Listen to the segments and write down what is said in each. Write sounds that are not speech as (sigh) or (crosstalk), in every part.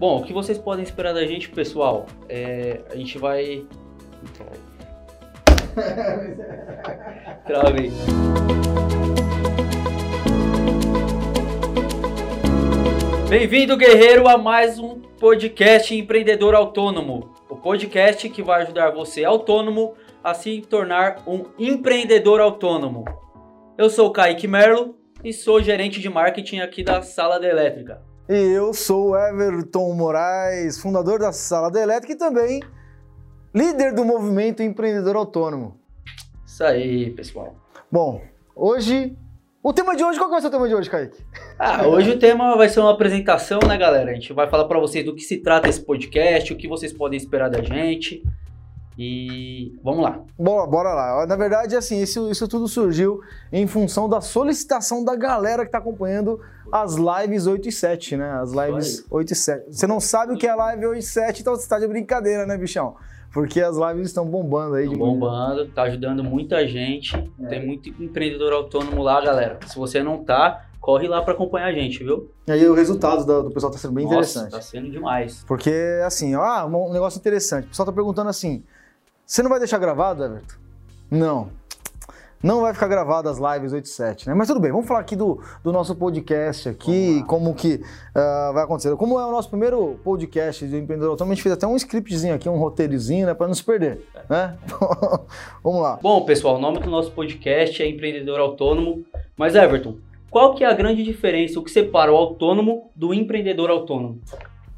Bom, o que vocês podem esperar da gente, pessoal? É, a gente vai. Travei. Bem-vindo, guerreiro, a mais um podcast Empreendedor Autônomo. O podcast que vai ajudar você, autônomo, a se tornar um empreendedor autônomo. Eu sou o Kaique Merlo e sou gerente de marketing aqui da Sala da Elétrica. E eu sou o Everton Moraes, fundador da Sala da Elétrica e também líder do movimento empreendedor autônomo. Isso aí, pessoal. Bom, hoje. O tema de hoje, qual que vai ser o tema de hoje, Kaique? Ah, hoje o tema vai ser uma apresentação, né, galera? A gente vai falar para vocês do que se trata esse podcast, o que vocês podem esperar da gente. E vamos lá. Bora, bora lá. Na verdade, assim, isso, isso tudo surgiu em função da solicitação da galera que está acompanhando as lives 8 e 7, né? As lives 8 e 7. Você não sabe o que é live 8 e 7, então você está de brincadeira, né, bichão? Porque as lives estão bombando aí. Estão bombando, tá ajudando muita gente. É. Tem muito empreendedor autônomo lá, galera. Se você não tá, corre lá para acompanhar a gente, viu? E aí o resultado do, do pessoal tá sendo bem Nossa, interessante. Tá sendo demais. Porque, assim, ó, um negócio interessante. O pessoal tá perguntando assim: você não vai deixar gravado, Everton? Não. Não vai ficar gravado as lives 8 e 7, né? Mas tudo bem, vamos falar aqui do, do nosso podcast aqui, como que uh, vai acontecer. Como é o nosso primeiro podcast de empreendedor autônomo, a gente fez até um scriptzinho aqui, um roteirozinho, né? Para não se perder, né? (laughs) vamos lá. Bom, pessoal, o nome do nosso podcast é Empreendedor Autônomo. Mas, Everton, qual que é a grande diferença, o que separa o autônomo do empreendedor autônomo?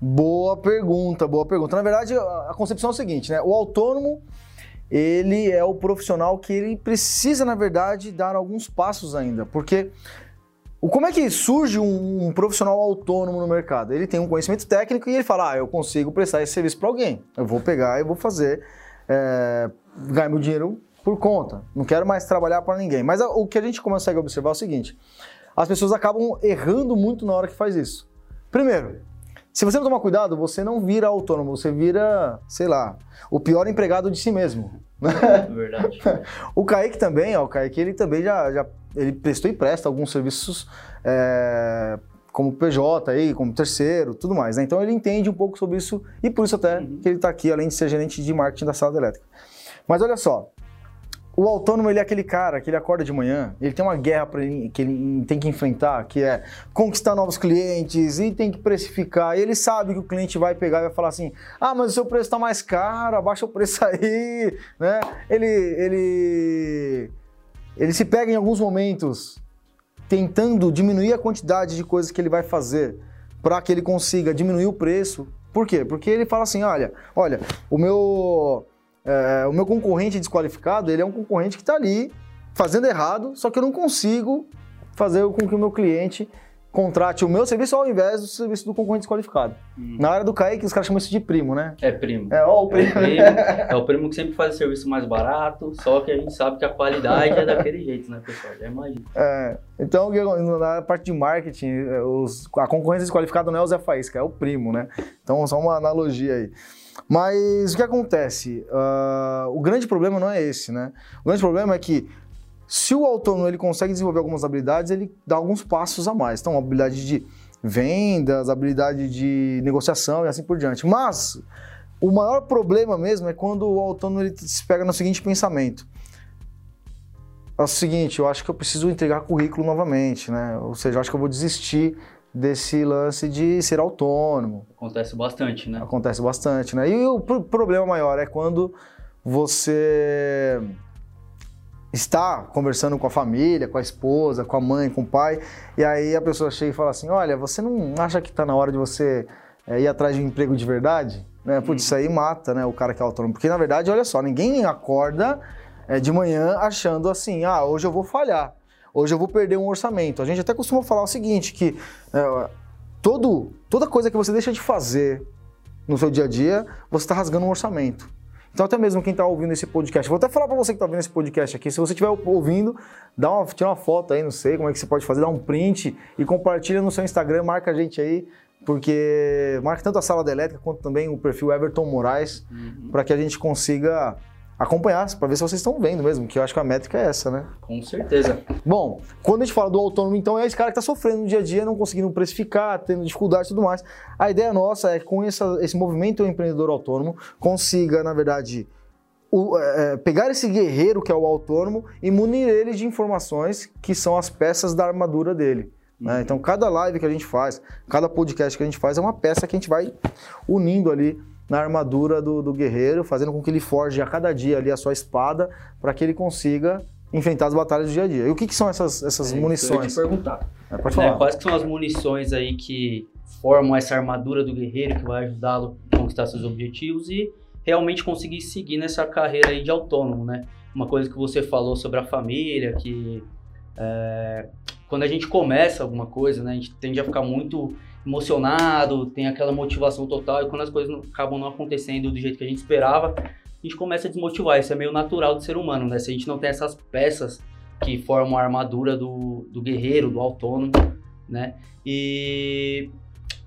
Boa pergunta, boa pergunta. Na verdade, a concepção é o seguinte, né? O autônomo ele é o profissional que ele precisa, na verdade, dar alguns passos ainda, porque como é que surge um, um, profissional autônomo no mercado? Ele tem um conhecimento técnico e ele fala: ah, eu consigo prestar esse serviço para alguém. Eu vou pegar e vou fazer, é, ganhar meu dinheiro por conta. Não quero mais trabalhar para ninguém. Mas o que a gente consegue observar é o seguinte: as pessoas acabam errando muito na hora que faz isso. Primeiro, se você não tomar cuidado, você não vira autônomo, você vira, sei lá, o pior empregado de si mesmo. (laughs) Verdade. (laughs) o Kaique também, ó, o Kaique ele também já, já ele prestou e presta alguns serviços é, como PJ aí, como terceiro, tudo mais. Né? Então ele entende um pouco sobre isso e por isso até uhum. que ele está aqui, além de ser gerente de marketing da sala elétrica. Mas olha só, o autônomo, ele é aquele cara que ele acorda de manhã, ele tem uma guerra para ele, que ele tem que enfrentar, que é conquistar novos clientes e tem que precificar. E ele sabe que o cliente vai pegar e vai falar assim: ah, mas o seu preço está mais caro, abaixa o preço (laughs) aí, né? Ele, ele, ele se pega em alguns momentos tentando diminuir a quantidade de coisas que ele vai fazer para que ele consiga diminuir o preço. Por quê? Porque ele fala assim: olha, olha, o meu é, o meu concorrente desqualificado, ele é um concorrente que está ali fazendo errado, só que eu não consigo fazer com que o meu cliente contrate o meu serviço ao invés do serviço do concorrente desqualificado. Hum. Na área do Kaique, os caras chamam isso de primo, né? É primo. É, ó, o primo. É, primo. (laughs) é o primo que sempre faz o serviço mais barato, só que a gente sabe que a qualidade é daquele jeito, né, pessoal? Já imagina. É, então, na parte de marketing, é, os, a concorrência desqualificada não é o Zé Faísca, é o primo, né? Então, só uma analogia aí. Mas o que acontece? Uh, o grande problema não é esse, né? O grande problema é que se o autônomo ele consegue desenvolver algumas habilidades, ele dá alguns passos a mais. Então, habilidade de vendas, habilidade de negociação e assim por diante. Mas o maior problema mesmo é quando o autônomo ele se pega no seguinte pensamento. É o seguinte, eu acho que eu preciso entregar currículo novamente, né? Ou seja, eu acho que eu vou desistir desse lance de ser autônomo. Acontece bastante, né? Acontece bastante, né? E o problema maior é quando você está conversando com a família, com a esposa, com a mãe, com o pai, e aí a pessoa chega e fala assim: Olha, você não acha que está na hora de você é, ir atrás de um emprego de verdade? Né? Putz, hum. isso aí mata né, o cara que é autônomo. Porque na verdade, olha só, ninguém acorda é, de manhã achando assim: Ah, hoje eu vou falhar hoje eu vou perder um orçamento. A gente até costuma falar o seguinte, que é, todo, toda coisa que você deixa de fazer no seu dia a dia, você está rasgando um orçamento. Então, até mesmo quem está ouvindo esse podcast, vou até falar para você que está ouvindo esse podcast aqui, se você estiver ouvindo, dá uma, tira uma foto aí, não sei como é que você pode fazer, dá um print e compartilha no seu Instagram, marca a gente aí, porque marca tanto a Sala da Elétrica quanto também o perfil Everton Moraes, uhum. para que a gente consiga acompanhar para ver se vocês estão vendo mesmo, que eu acho que a métrica é essa, né? Com certeza. Bom, quando a gente fala do autônomo, então é esse cara que está sofrendo no dia a dia, não conseguindo precificar, tendo dificuldade e tudo mais. A ideia nossa é que com essa, esse movimento empreendedor autônomo consiga, na verdade, o, é, pegar esse guerreiro que é o autônomo e munir ele de informações que são as peças da armadura dele. Né? Então, cada live que a gente faz, cada podcast que a gente faz é uma peça que a gente vai unindo ali na armadura do, do guerreiro, fazendo com que ele forge a cada dia ali a sua espada para que ele consiga enfrentar as batalhas do dia a dia. E o que, que são essas, essas é, munições? Eu ia te perguntar. É, pode falar. É, quais que são as munições aí que formam essa armadura do guerreiro que vai ajudá-lo a conquistar seus objetivos e realmente conseguir seguir nessa carreira aí de autônomo, né? Uma coisa que você falou sobre a família, que é, quando a gente começa alguma coisa, né, a gente tende a ficar muito emocionado, tem aquela motivação total, e quando as coisas não, acabam não acontecendo do jeito que a gente esperava, a gente começa a desmotivar. Isso é meio natural do ser humano, né? Se a gente não tem essas peças que formam a armadura do, do guerreiro, do autônomo, né? E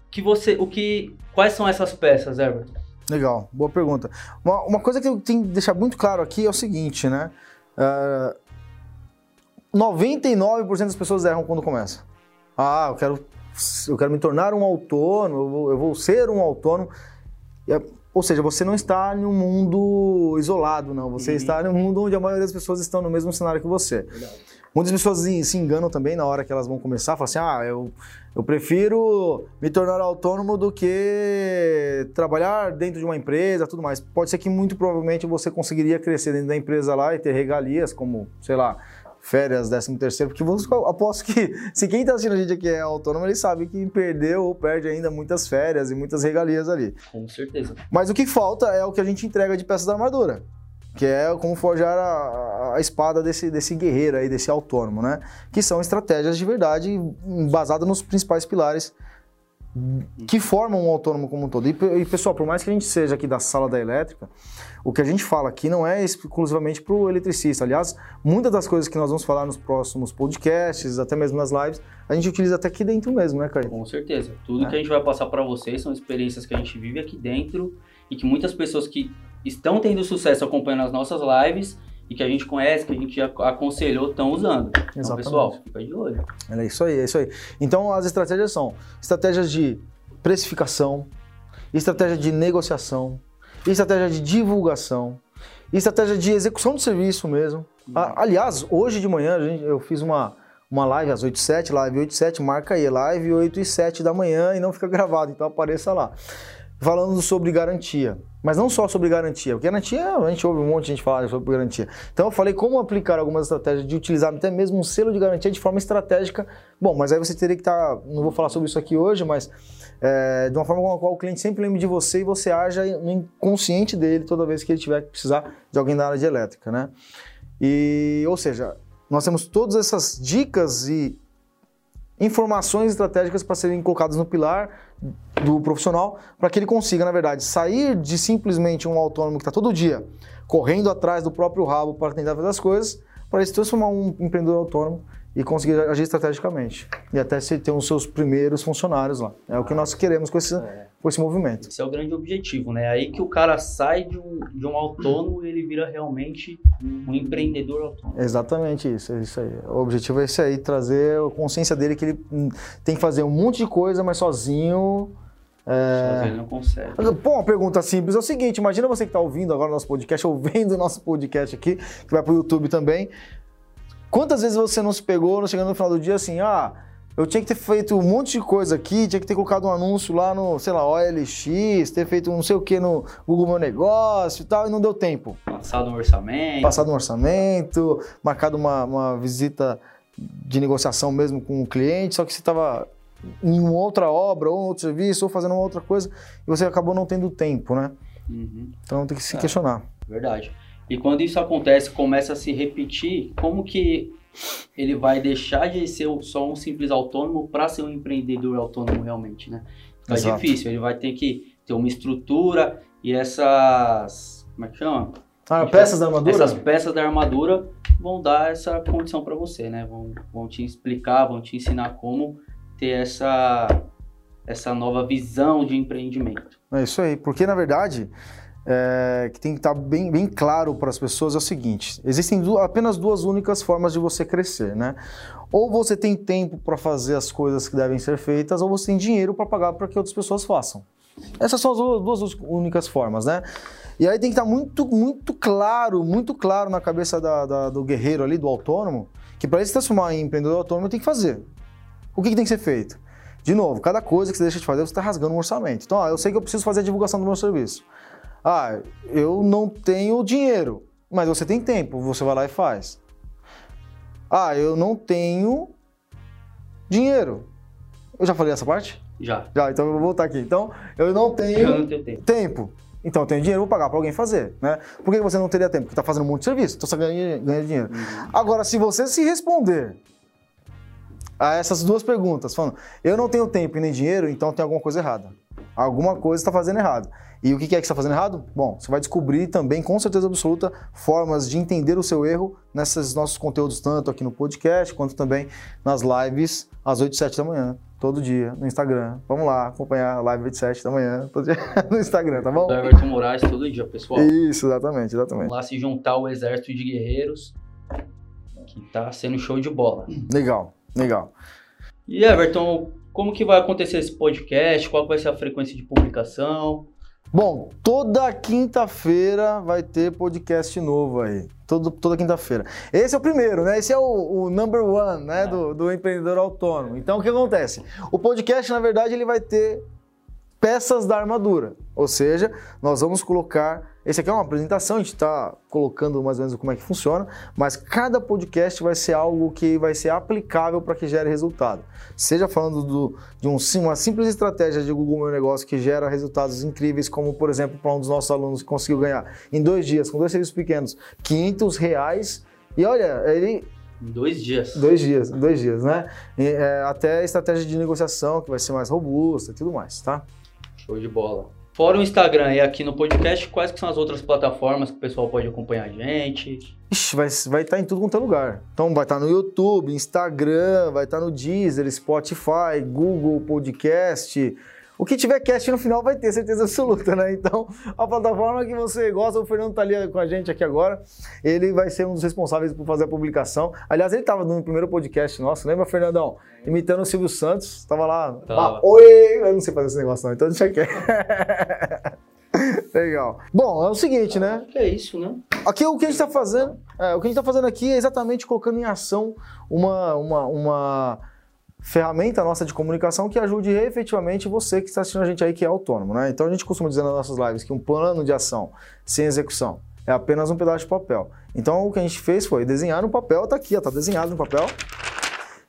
que você, o que, quais são essas peças, Herbert? Legal, boa pergunta. Uma, uma, coisa que eu tenho que deixar muito claro aqui é o seguinte, né? Uh, 99% das pessoas erram quando começam. Ah, eu quero eu quero me tornar um autônomo, eu vou, eu vou ser um autônomo. É, ou seja, você não está em um mundo isolado, não. Você uhum. está em um mundo onde a maioria das pessoas estão no mesmo cenário que você. Verdade. Muitas pessoas se enganam também na hora que elas vão começar, falam assim: ah, eu, eu prefiro me tornar autônomo do que trabalhar dentro de uma empresa, tudo mais. Pode ser que muito provavelmente você conseguiria crescer dentro da empresa lá e ter regalias, como, sei lá, férias, 13 terceiro, porque vamos, aposto que (laughs) se quem está assistindo a gente aqui é autônomo, ele sabe que perdeu ou perde ainda muitas férias e muitas regalias ali. Com certeza. Mas o que falta é o que a gente entrega de peças da armadura, que é como forjar a, a espada desse, desse guerreiro aí, desse autônomo, né? Que são estratégias de verdade basadas nos principais pilares que formam um autônomo como um todo. E, e, pessoal, por mais que a gente seja aqui da sala da elétrica, o que a gente fala aqui não é exclusivamente para o eletricista. Aliás, muitas das coisas que nós vamos falar nos próximos podcasts, até mesmo nas lives, a gente utiliza até aqui dentro mesmo, né, Caio? Com certeza. Tudo é. que a gente vai passar para vocês são experiências que a gente vive aqui dentro e que muitas pessoas que estão tendo sucesso acompanhando as nossas lives e que a gente conhece, que a gente aconselhou, estão usando. Então, Exatamente. Então, pessoal, fica de olho. É isso aí, é isso aí. Então, as estratégias são estratégias de precificação, estratégia de negociação, estratégia de divulgação, estratégia de execução de serviço mesmo. Uhum. Aliás, hoje de manhã eu fiz uma, uma live às 8 h 07 live 8 h 07 marca aí, live 8 h 07 da manhã e não fica (laughs) gravado, então apareça lá falando sobre garantia. Mas não só sobre garantia, porque garantia, a gente ouve um monte de gente falar sobre garantia. Então eu falei como aplicar algumas estratégias de utilizar até mesmo um selo de garantia de forma estratégica. Bom, mas aí você teria que estar, tá, não vou falar sobre isso aqui hoje, mas é, de uma forma com a qual o cliente sempre lembre de você e você haja no inconsciente dele toda vez que ele tiver que precisar de alguém da área de elétrica, né? E, ou seja, nós temos todas essas dicas e informações estratégicas para serem colocadas no pilar do profissional para que ele consiga, na verdade, sair de simplesmente um autônomo que está todo dia correndo atrás do próprio rabo para tentar fazer as coisas, para se transformar um empreendedor autônomo e conseguir agir estrategicamente. E até se ter os seus primeiros funcionários lá. É o que nós queremos com esse, é. com esse movimento. Esse é o grande objetivo, né? Aí que o cara sai de um, de um autônomo e ele vira realmente um empreendedor autônomo. Exatamente isso, é isso aí. O objetivo é esse aí, trazer a consciência dele que ele tem que fazer um monte de coisa, mas sozinho... É... Sozinho não consegue. Pô, uma pergunta simples é o seguinte: imagina você que está ouvindo agora o nosso podcast, (laughs) ou vendo o nosso podcast aqui, que vai para o YouTube também. Quantas vezes você não se pegou, chegando no final do dia assim, ah, eu tinha que ter feito um monte de coisa aqui, tinha que ter colocado um anúncio lá no, sei lá, OLX, ter feito não sei o que no Google Meu Negócio e tal, e não deu tempo. Passado um orçamento. Passado um orçamento, marcado uma, uma visita de negociação mesmo com o cliente, só que você estava em uma outra obra, ou outro serviço, ou fazendo uma outra coisa, e você acabou não tendo tempo, né? Uhum. Então tem que se é, questionar. Verdade. E quando isso acontece, começa a se repetir, como que ele vai deixar de ser só um simples autônomo para ser um empreendedor autônomo realmente, né? Fica Exato. difícil, ele vai ter que ter uma estrutura e essas. Como é que chama? Ah, peças da armadura? Essas peças da armadura vão dar essa condição para você, né? Vão, vão te explicar, vão te ensinar como ter essa, essa nova visão de empreendimento. É isso aí, porque na verdade é, que tem que estar bem, bem claro para as pessoas é o seguinte: existem du apenas duas únicas formas de você crescer, né? Ou você tem tempo para fazer as coisas que devem ser feitas, ou você tem dinheiro para pagar para que outras pessoas façam. Essas são as duas únicas formas, né? E aí tem que estar muito, muito claro, muito claro na cabeça da, da, do guerreiro ali, do autônomo, que para ele se transformar em empreendedor autônomo tem que fazer. O que, que tem que ser feito? De novo, cada coisa que você deixa de fazer, você está rasgando um orçamento. Então, ó, eu sei que eu preciso fazer a divulgação do meu serviço. Ah, eu não tenho dinheiro, mas você tem tempo, você vai lá e faz. Ah, eu não tenho dinheiro. Eu já falei essa parte? Já. Já, então eu vou voltar aqui. Então, eu não tenho, eu não tenho tempo. tempo. Então, eu tenho dinheiro, vou pagar para alguém fazer, né? Por que você não teria tempo? Porque está fazendo muito serviço, então você ganha, ganha dinheiro. Uhum. Agora, se você se responder a essas duas perguntas, falando, eu não tenho tempo e nem dinheiro, então tem alguma coisa errada. Alguma coisa está fazendo errado. E o que é que está fazendo errado? Bom, você vai descobrir também, com certeza absoluta, formas de entender o seu erro nesses nossos conteúdos, tanto aqui no podcast, quanto também nas lives às 8 e 7 da manhã, todo dia, no Instagram. Vamos lá, acompanhar a live 8 e 7 da manhã, (laughs) todo dia no Instagram, tá bom? Do Everton Moraes, todo dia, pessoal. Isso, exatamente, exatamente. Vamos lá se juntar ao exército de guerreiros, que tá sendo show de bola. Legal, legal. E Everton, como que vai acontecer esse podcast? Qual vai ser a frequência de publicação? Bom, toda quinta-feira vai ter podcast novo aí. Todo, toda quinta-feira. Esse é o primeiro, né? Esse é o, o number one, né? É. Do, do empreendedor autônomo. Então, o que acontece? O podcast, na verdade, ele vai ter peças da armadura. Ou seja, nós vamos colocar. Esse aqui é uma apresentação, a gente está colocando mais ou menos como é que funciona, mas cada podcast vai ser algo que vai ser aplicável para que gere resultado. Seja falando do, de um, uma simples estratégia de Google Meu Negócio que gera resultados incríveis, como por exemplo, para um dos nossos alunos que conseguiu ganhar em dois dias, com dois serviços pequenos, 500 reais. E olha, ele Dois dias. Dois dias, dois dias, né? E, é, até estratégia de negociação que vai ser mais robusta e tudo mais, tá? Show de bola. Fora o Instagram e aqui no podcast, quais que são as outras plataformas que o pessoal pode acompanhar a gente? Ixi, vai, vai estar tá em tudo quanto é lugar. Então vai estar tá no YouTube, Instagram, vai estar tá no Deezer, Spotify, Google Podcast, o que tiver cast no final vai ter certeza absoluta, né? Então, a plataforma que você gosta, o Fernando tá ali com a gente aqui agora, ele vai ser um dos responsáveis por fazer a publicação. Aliás, ele estava no primeiro podcast nosso, lembra, Fernandão? Imitando o Silvio Santos, estava lá. Ah, oi! Eu não sei fazer esse negócio não, então deixa aqui. (laughs) Legal. Bom, é o seguinte, né? Que é isso, né? Aqui o que a gente está fazendo, é, o que a gente está fazendo aqui é exatamente colocando em ação uma, uma, uma ferramenta nossa de comunicação que ajude efetivamente você que está assistindo a gente aí que é autônomo, né? Então a gente costuma dizer nas nossas lives que um plano de ação sem execução é apenas um pedaço de papel. Então o que a gente fez foi desenhar no papel, tá aqui, ó, tá desenhado no papel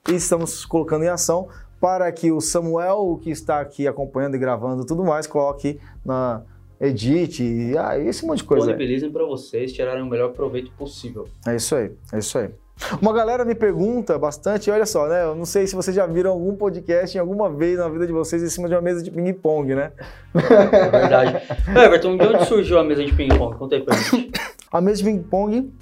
e estamos colocando em ação para que o Samuel que está aqui acompanhando e gravando tudo mais coloque na edite e ah, esse monte de coisa. Disponibilizem para vocês tirarem o melhor proveito possível. É isso aí, é isso aí. Uma galera me pergunta bastante, olha só, né? Eu não sei se vocês já viram algum podcast em alguma vez na vida de vocês em cima de uma mesa de ping-pong, né? É verdade. Everton, de onde surgiu a mesa de ping-pong? Conta aí pra gente. A mesa de ping-pong,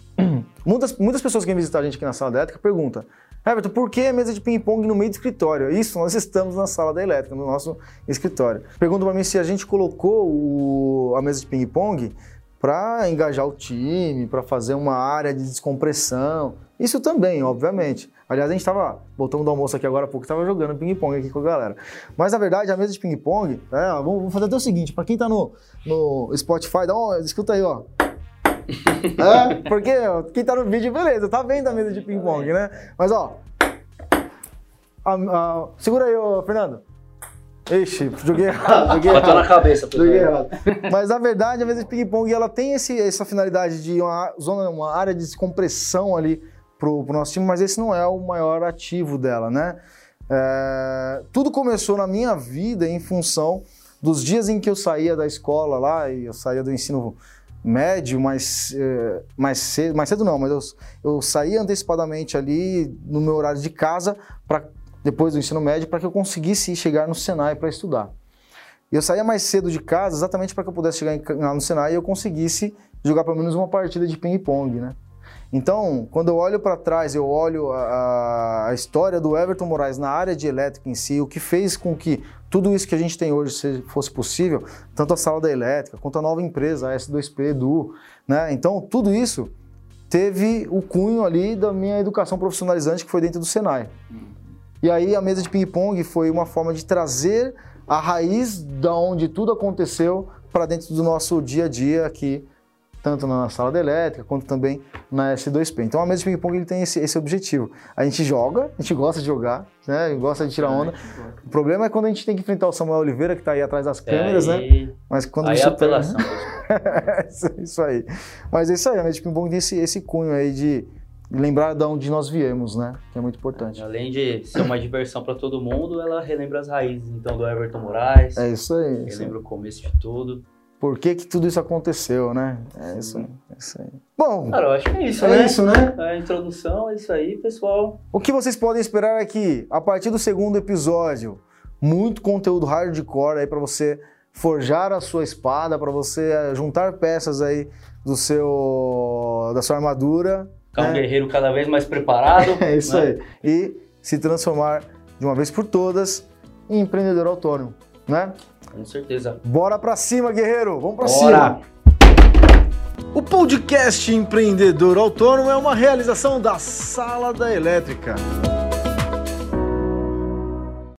muitas, muitas pessoas que vêm visitar a gente aqui na sala da elétrica perguntam, Everton, por que a mesa de ping-pong no meio do escritório? Isso, nós estamos na sala da elétrica, no nosso escritório. Perguntam para mim se a gente colocou o, a mesa de ping-pong para engajar o time, para fazer uma área de descompressão. Isso também, obviamente. Aliás, a gente estava, voltando do almoço aqui agora há pouco, estava jogando ping-pong aqui com a galera. Mas, na verdade, a mesa de ping-pong, é, vamos fazer até o seguinte, para quem está no, no Spotify, dá uma, escuta aí, ó. (laughs) é, porque quem está no vídeo, beleza, tá vendo a mesa de ping-pong, né? Mas, ó, a, a, segura aí, ô, Fernando. Ixi, joguei errado. (laughs) Joguei Bateu errado. na cabeça, Joguei errado. (laughs) Mas na verdade, a mesa de ping-pong ela tem esse, essa finalidade de uma zona, uma área de descompressão ali pro, pro nosso time, mas esse não é o maior ativo dela, né? É, tudo começou na minha vida em função dos dias em que eu saía da escola lá, e eu saía do ensino médio mais, é, mais cedo, mais cedo não, mas eu, eu saía antecipadamente ali no meu horário de casa para depois do ensino médio para que eu conseguisse chegar no Senai para estudar. Eu saía mais cedo de casa exatamente para que eu pudesse chegar lá no Senai e eu conseguisse jogar pelo menos uma partida de ping-pong, né? Então, quando eu olho para trás, eu olho a, a, história do Everton Moraes na área de elétrica em si, o que fez com que tudo isso que a gente tem hoje fosse possível, tanto a sala da elétrica quanto a nova empresa, a S2P Edu, né? Então, tudo isso teve o cunho ali da minha educação profissionalizante que foi dentro do Senai. E aí a mesa de ping-pong foi uma forma de trazer a raiz da onde tudo aconteceu para dentro do nosso dia a dia aqui tanto na sala de elétrica quanto também na S2P. Então a mesa de ping-pong ele tem esse, esse, objetivo. A gente joga, a gente gosta de jogar, né? Gosta de tirar onda. O problema é quando a gente tem que enfrentar o Samuel Oliveira, que está aí atrás das câmeras, é, né? Mas quando aí é apelação. (laughs) isso aí. Mas é isso aí, a mesa de ping-pong tem esse, esse cunho aí de lembrar de onde nós viemos, né? Que é muito importante. Além de ser uma diversão para todo mundo, ela relembra as raízes, então, do Everton Moraes. É isso aí. Relembra o começo de tudo por que, que tudo isso aconteceu, né? É isso, aí, é isso aí. Bom, cara, eu acho que é isso, é né? isso, né? A introdução é isso aí, pessoal. O que vocês podem esperar é que, a partir do segundo episódio, muito conteúdo hardcore aí para você forjar a sua espada, para você eh, juntar peças aí do seu da sua armadura. Ficar né? um guerreiro cada vez mais preparado. (laughs) é isso né? aí. E se transformar de uma vez por todas em empreendedor autônomo, né? Com certeza. Bora pra cima, guerreiro! Vamos pra Bora. cima! O podcast Empreendedor Autônomo é uma realização da Sala da Elétrica.